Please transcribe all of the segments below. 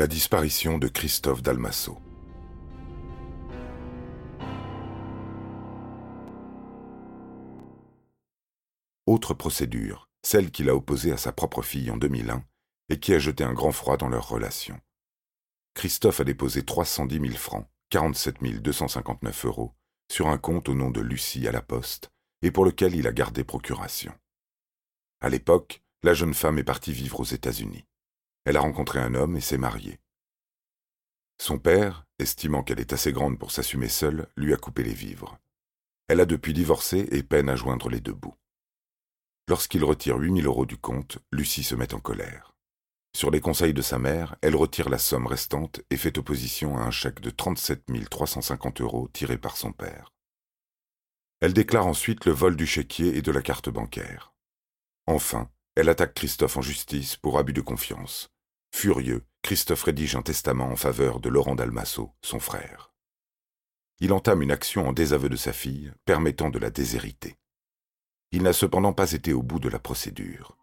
La disparition de Christophe Dalmasso. Autre procédure, celle qu'il a opposée à sa propre fille en 2001 et qui a jeté un grand froid dans leur relation. Christophe a déposé 310 000 francs, 47 259 euros, sur un compte au nom de Lucie à la Poste et pour lequel il a gardé procuration. À l'époque, la jeune femme est partie vivre aux États-Unis. Elle a rencontré un homme et s'est mariée. Son père, estimant qu'elle est assez grande pour s'assumer seule, lui a coupé les vivres. Elle a depuis divorcé et peine à joindre les deux bouts. Lorsqu'il retire 8000 euros du compte, Lucie se met en colère. Sur les conseils de sa mère, elle retire la somme restante et fait opposition à un chèque de 37 350 euros tiré par son père. Elle déclare ensuite le vol du chéquier et de la carte bancaire. Enfin, elle attaque Christophe en justice pour abus de confiance. Furieux, Christophe rédige un testament en faveur de Laurent Dalmasso, son frère. Il entame une action en désaveu de sa fille, permettant de la déshériter. Il n'a cependant pas été au bout de la procédure.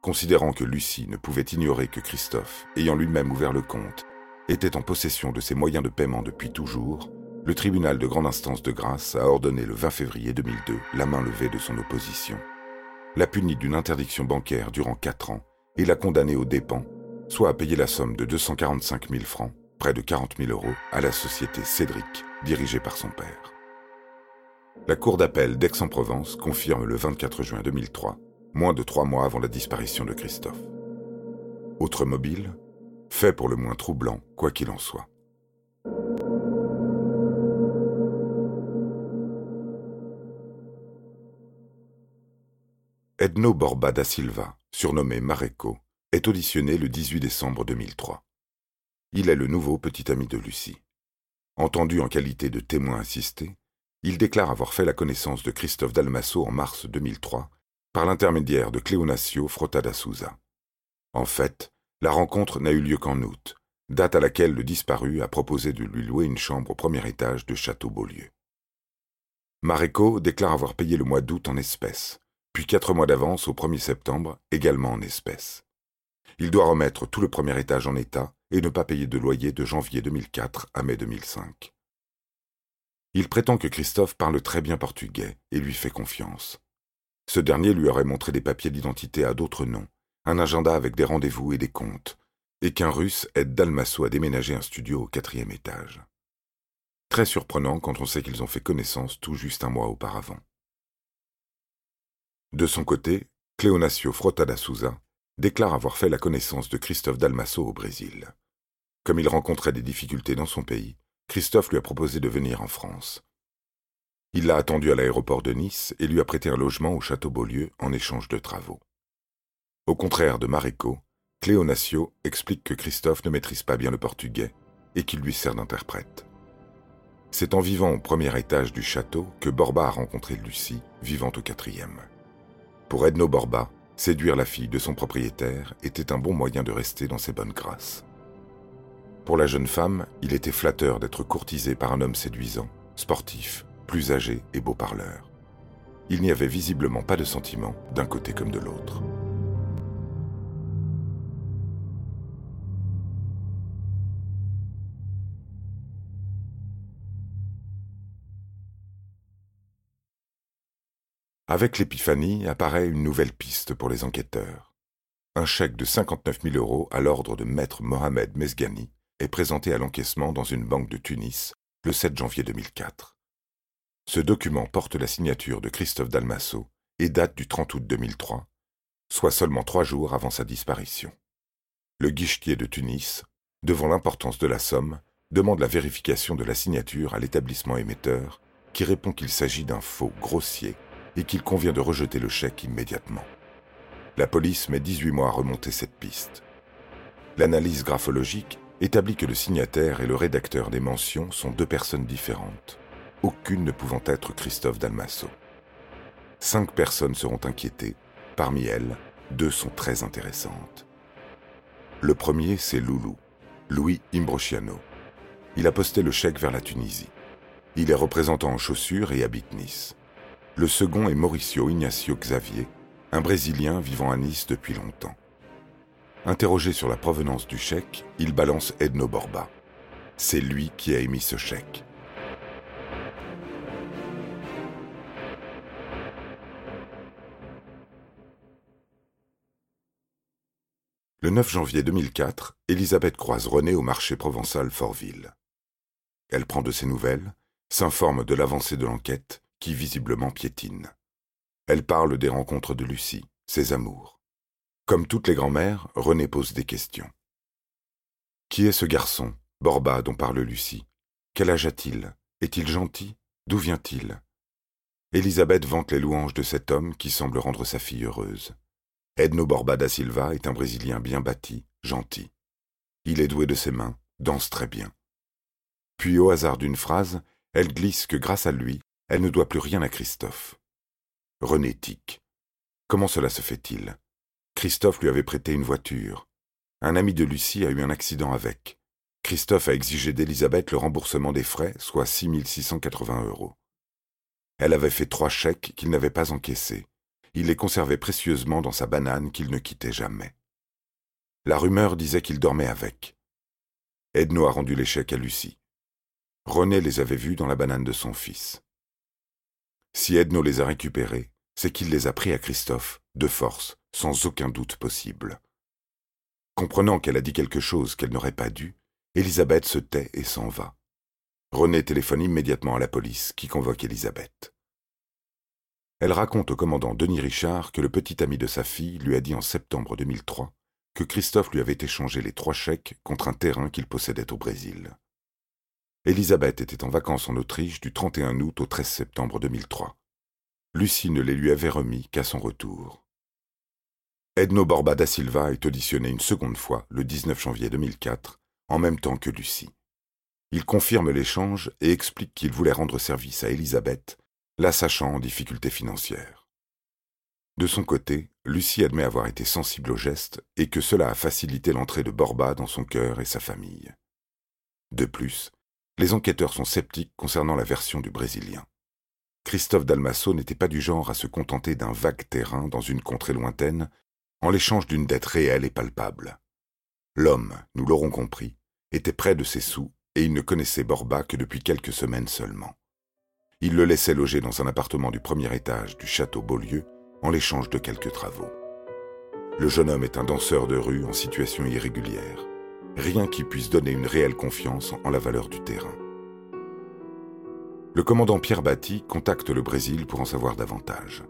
Considérant que Lucie ne pouvait ignorer que Christophe, ayant lui-même ouvert le compte, était en possession de ses moyens de paiement depuis toujours, le tribunal de grande instance de grâce a ordonné le 20 février 2002 la main levée de son opposition. L'a puni d'une interdiction bancaire durant quatre ans et l'a condamné aux dépens, soit à payer la somme de 245 000 francs, près de 40 000 euros, à la société Cédric, dirigée par son père. La Cour d'appel d'Aix-en-Provence confirme le 24 juin 2003, moins de trois mois avant la disparition de Christophe. Autre mobile, fait pour le moins troublant, quoi qu'il en soit. Edno Borba da Silva, surnommé Mareco, est auditionné le 18 décembre 2003. Il est le nouveau petit ami de Lucie. Entendu en qualité de témoin assisté, il déclare avoir fait la connaissance de Christophe Dalmasso en mars 2003 par l'intermédiaire de Cléonasio Frotada Souza. En fait, la rencontre n'a eu lieu qu'en août, date à laquelle le disparu a proposé de lui louer une chambre au premier étage de Château Beaulieu. Mareco déclare avoir payé le mois d'août en espèces, puis quatre mois d'avance au 1er septembre, également en espèces. Il doit remettre tout le premier étage en état et ne pas payer de loyer de janvier 2004 à mai 2005. Il prétend que Christophe parle très bien portugais et lui fait confiance. Ce dernier lui aurait montré des papiers d'identité à d'autres noms, un agenda avec des rendez-vous et des comptes, et qu'un Russe aide Dalmasso à déménager un studio au quatrième étage. Très surprenant quand on sait qu'ils ont fait connaissance tout juste un mois auparavant. De son côté, Cleonasio Frotada Souza déclare avoir fait la connaissance de Christophe Dalmasso au Brésil. Comme il rencontrait des difficultés dans son pays, Christophe lui a proposé de venir en France. Il l'a attendu à l'aéroport de Nice et lui a prêté un logement au château Beaulieu en échange de travaux. Au contraire de Mareco, Cléonasio explique que Christophe ne maîtrise pas bien le portugais et qu'il lui sert d'interprète. C'est en vivant au premier étage du château que Borba a rencontré Lucie, vivant au quatrième. Pour Edno Borba, séduire la fille de son propriétaire était un bon moyen de rester dans ses bonnes grâces. Pour la jeune femme, il était flatteur d'être courtisé par un homme séduisant, sportif, plus âgé et beau parleur. Il n'y avait visiblement pas de sentiment d'un côté comme de l'autre. Avec l'épiphanie apparaît une nouvelle piste pour les enquêteurs. Un chèque de 59 000 euros à l'ordre de maître Mohamed Mesgani est présenté à l'encaissement dans une banque de Tunis le 7 janvier 2004. Ce document porte la signature de Christophe Dalmasso et date du 30 août 2003, soit seulement trois jours avant sa disparition. Le guichetier de Tunis, devant l'importance de la somme, demande la vérification de la signature à l'établissement émetteur, qui répond qu'il s'agit d'un faux grossier et qu'il convient de rejeter le chèque immédiatement. La police met 18 mois à remonter cette piste. L'analyse graphologique établit que le signataire et le rédacteur des mentions sont deux personnes différentes, aucune ne pouvant être Christophe Dalmasso. Cinq personnes seront inquiétées, parmi elles, deux sont très intéressantes. Le premier, c'est Loulou, Louis Imbrociano. Il a posté le chèque vers la Tunisie. Il est représentant en chaussures et habite Nice. Le second est Mauricio Ignacio Xavier, un Brésilien vivant à Nice depuis longtemps. Interrogé sur la provenance du chèque, il balance Edno Borba. C'est lui qui a émis ce chèque. Le 9 janvier 2004, Elisabeth croise René au marché provençal Fortville. Elle prend de ses nouvelles, s'informe de l'avancée de l'enquête, qui visiblement piétine. Elle parle des rencontres de Lucie, ses amours. Comme toutes les grand-mères, René pose des questions. Qui est ce garçon, Borba, dont parle Lucie? Quel âge a-t-il? Est-il gentil? D'où vient-il? Elisabeth vante les louanges de cet homme qui semble rendre sa fille heureuse. Edno Borba da Silva est un Brésilien bien bâti, gentil. Il est doué de ses mains, danse très bien. Puis, au hasard d'une phrase, elle glisse que grâce à lui, elle ne doit plus rien à Christophe. René tique. Comment cela se fait-il? Christophe lui avait prêté une voiture. Un ami de Lucie a eu un accident avec. Christophe a exigé d'Elisabeth le remboursement des frais, soit 6680 euros. Elle avait fait trois chèques qu'il n'avait pas encaissés. Il les conservait précieusement dans sa banane qu'il ne quittait jamais. La rumeur disait qu'il dormait avec. Edno a rendu les chèques à Lucie. René les avait vus dans la banane de son fils. Si Edno les a récupérés, c'est qu'il les a pris à Christophe, de force, sans aucun doute possible. Comprenant qu'elle a dit quelque chose qu'elle n'aurait pas dû, Elisabeth se tait et s'en va. René téléphone immédiatement à la police, qui convoque Elisabeth. Elle raconte au commandant Denis Richard que le petit ami de sa fille lui a dit en septembre 2003 que Christophe lui avait échangé les trois chèques contre un terrain qu'il possédait au Brésil. Elisabeth était en vacances en Autriche du 31 août au 13 septembre 2003. Lucie ne les lui avait remis qu'à son retour. Edno Borba da Silva est auditionné une seconde fois le 19 janvier 2004, en même temps que Lucie. Il confirme l'échange et explique qu'il voulait rendre service à Elisabeth, la sachant en difficulté financière. De son côté, Lucie admet avoir été sensible au geste et que cela a facilité l'entrée de Borba dans son cœur et sa famille. De plus, les enquêteurs sont sceptiques concernant la version du Brésilien. Christophe Dalmasso n'était pas du genre à se contenter d'un vague terrain dans une contrée lointaine en l'échange d'une dette réelle et palpable. L'homme, nous l'aurons compris, était près de ses sous et il ne connaissait Borba que depuis quelques semaines seulement. Il le laissait loger dans un appartement du premier étage du château Beaulieu en l'échange de quelques travaux. Le jeune homme est un danseur de rue en situation irrégulière. Rien qui puisse donner une réelle confiance en la valeur du terrain. Le commandant Pierre Batty contacte le Brésil pour en savoir davantage.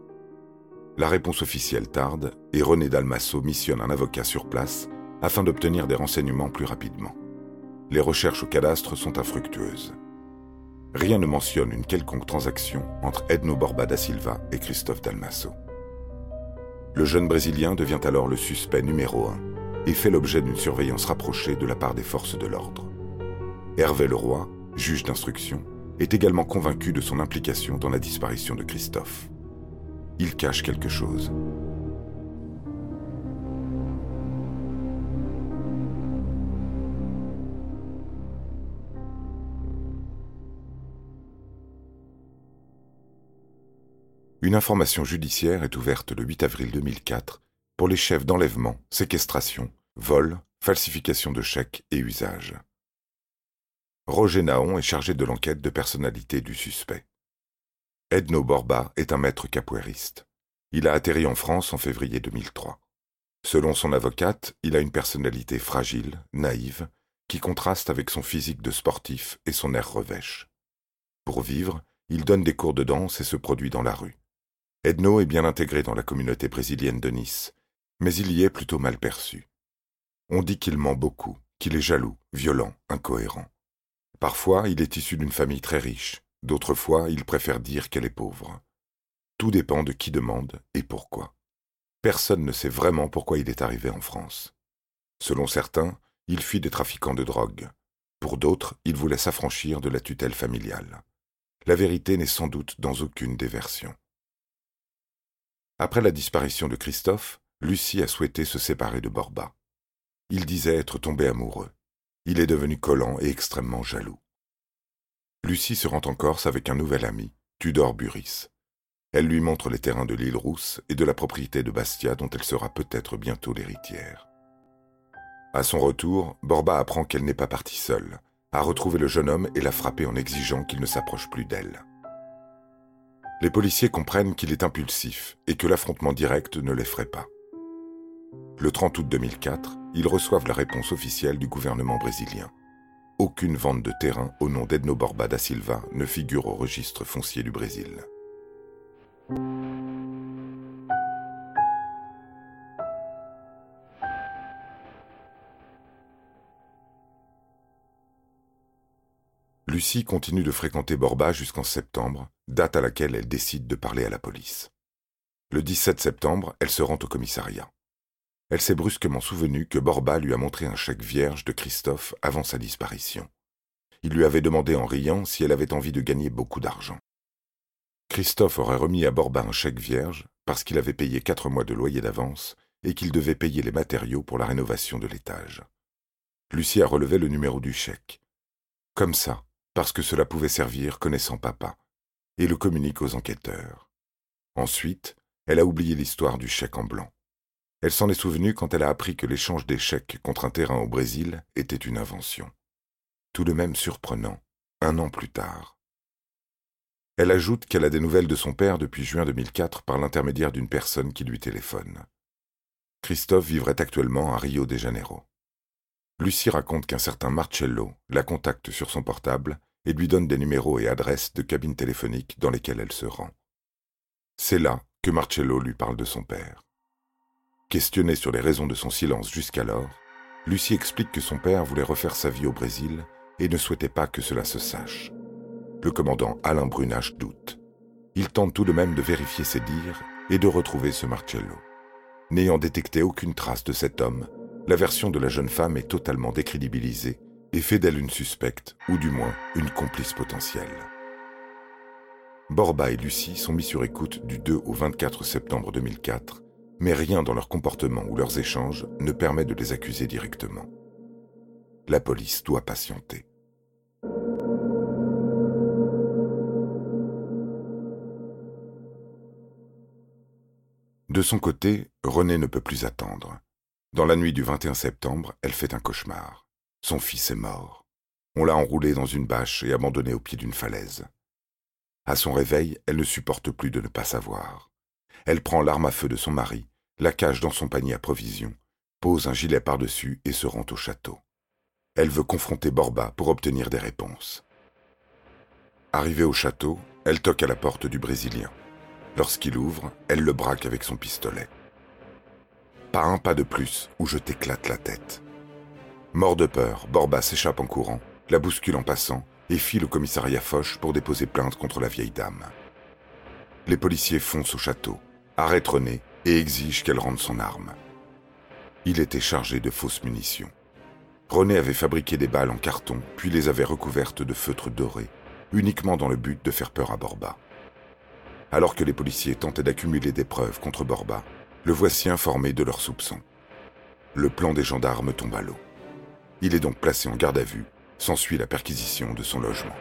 La réponse officielle tarde et René Dalmasso missionne un avocat sur place afin d'obtenir des renseignements plus rapidement. Les recherches au cadastre sont infructueuses. Rien ne mentionne une quelconque transaction entre Edno Borba da Silva et Christophe Dalmasso. Le jeune Brésilien devient alors le suspect numéro un et fait l'objet d'une surveillance rapprochée de la part des forces de l'ordre. Hervé Leroy, juge d'instruction, est également convaincu de son implication dans la disparition de Christophe. Il cache quelque chose. Une information judiciaire est ouverte le 8 avril 2004 pour les chefs d'enlèvement, séquestration, vol, falsification de chèques et usage. Roger Naon est chargé de l'enquête de personnalité du suspect. Edno Borba est un maître capoeiriste. Il a atterri en France en février 2003. Selon son avocate, il a une personnalité fragile, naïve, qui contraste avec son physique de sportif et son air revêche. Pour vivre, il donne des cours de danse et se produit dans la rue. Edno est bien intégré dans la communauté brésilienne de Nice, mais il y est plutôt mal perçu. On dit qu'il ment beaucoup, qu'il est jaloux, violent, incohérent. Parfois, il est issu d'une famille très riche, d'autres fois, il préfère dire qu'elle est pauvre. Tout dépend de qui demande et pourquoi. Personne ne sait vraiment pourquoi il est arrivé en France. Selon certains, il fuit des trafiquants de drogue. Pour d'autres, il voulait s'affranchir de la tutelle familiale. La vérité n'est sans doute dans aucune des versions. Après la disparition de Christophe, Lucie a souhaité se séparer de Borba. Il disait être tombé amoureux. Il est devenu collant et extrêmement jaloux. Lucie se rend en Corse avec un nouvel ami, Tudor Buris. Elle lui montre les terrains de l'île Rousse et de la propriété de Bastia dont elle sera peut-être bientôt l'héritière. À son retour, Borba apprend qu'elle n'est pas partie seule, a retrouvé le jeune homme et l'a frappé en exigeant qu'il ne s'approche plus d'elle. Les policiers comprennent qu'il est impulsif et que l'affrontement direct ne l'effraie pas. Le 30 août 2004, ils reçoivent la réponse officielle du gouvernement brésilien. Aucune vente de terrain au nom d'Edno Borba da Silva ne figure au registre foncier du Brésil. Lucie continue de fréquenter Borba jusqu'en septembre, date à laquelle elle décide de parler à la police. Le 17 septembre, elle se rend au commissariat. Elle s'est brusquement souvenue que Borba lui a montré un chèque vierge de Christophe avant sa disparition. Il lui avait demandé en riant si elle avait envie de gagner beaucoup d'argent. Christophe aurait remis à Borba un chèque vierge parce qu'il avait payé quatre mois de loyer d'avance et qu'il devait payer les matériaux pour la rénovation de l'étage. Lucie a relevé le numéro du chèque. Comme ça, parce que cela pouvait servir connaissant papa, et le communique aux enquêteurs. Ensuite, elle a oublié l'histoire du chèque en blanc. Elle s'en est souvenue quand elle a appris que l'échange chèques contre un terrain au Brésil était une invention. Tout de même surprenant, un an plus tard. Elle ajoute qu'elle a des nouvelles de son père depuis juin 2004 par l'intermédiaire d'une personne qui lui téléphone. Christophe vivrait actuellement à Rio de Janeiro. Lucie raconte qu'un certain Marcello la contacte sur son portable et lui donne des numéros et adresses de cabines téléphoniques dans lesquelles elle se rend. C'est là que Marcello lui parle de son père. Questionnée sur les raisons de son silence jusqu'alors, Lucie explique que son père voulait refaire sa vie au Brésil et ne souhaitait pas que cela se sache. Le commandant Alain Brunache doute. Il tente tout de même de vérifier ses dires et de retrouver ce Marcello. N'ayant détecté aucune trace de cet homme, la version de la jeune femme est totalement décrédibilisée et fait d'elle une suspecte, ou du moins une complice potentielle. Borba et Lucie sont mis sur écoute du 2 au 24 septembre 2004, mais rien dans leur comportement ou leurs échanges ne permet de les accuser directement. La police doit patienter. De son côté, René ne peut plus attendre. Dans la nuit du 21 septembre, elle fait un cauchemar. Son fils est mort. On l'a enroulé dans une bâche et abandonné au pied d'une falaise. À son réveil, elle ne supporte plus de ne pas savoir. Elle prend l'arme à feu de son mari, la cache dans son panier à provisions, pose un gilet par-dessus et se rend au château. Elle veut confronter Borba pour obtenir des réponses. Arrivée au château, elle toque à la porte du Brésilien. Lorsqu'il ouvre, elle le braque avec son pistolet. Pas un pas de plus, ou je t'éclate la tête. Mort de peur, Borba s'échappe en courant, la bouscule en passant, et file au commissariat Foch pour déposer plainte contre la vieille dame. Les policiers foncent au château, arrêtent René et exigent qu'elle rende son arme. Il était chargé de fausses munitions. René avait fabriqué des balles en carton, puis les avait recouvertes de feutre doré, uniquement dans le but de faire peur à Borba. Alors que les policiers tentaient d'accumuler des preuves contre Borba, le voici informé de leurs soupçons. Le plan des gendarmes tombe à l'eau. Il est donc placé en garde à vue, s'ensuit la perquisition de son logement.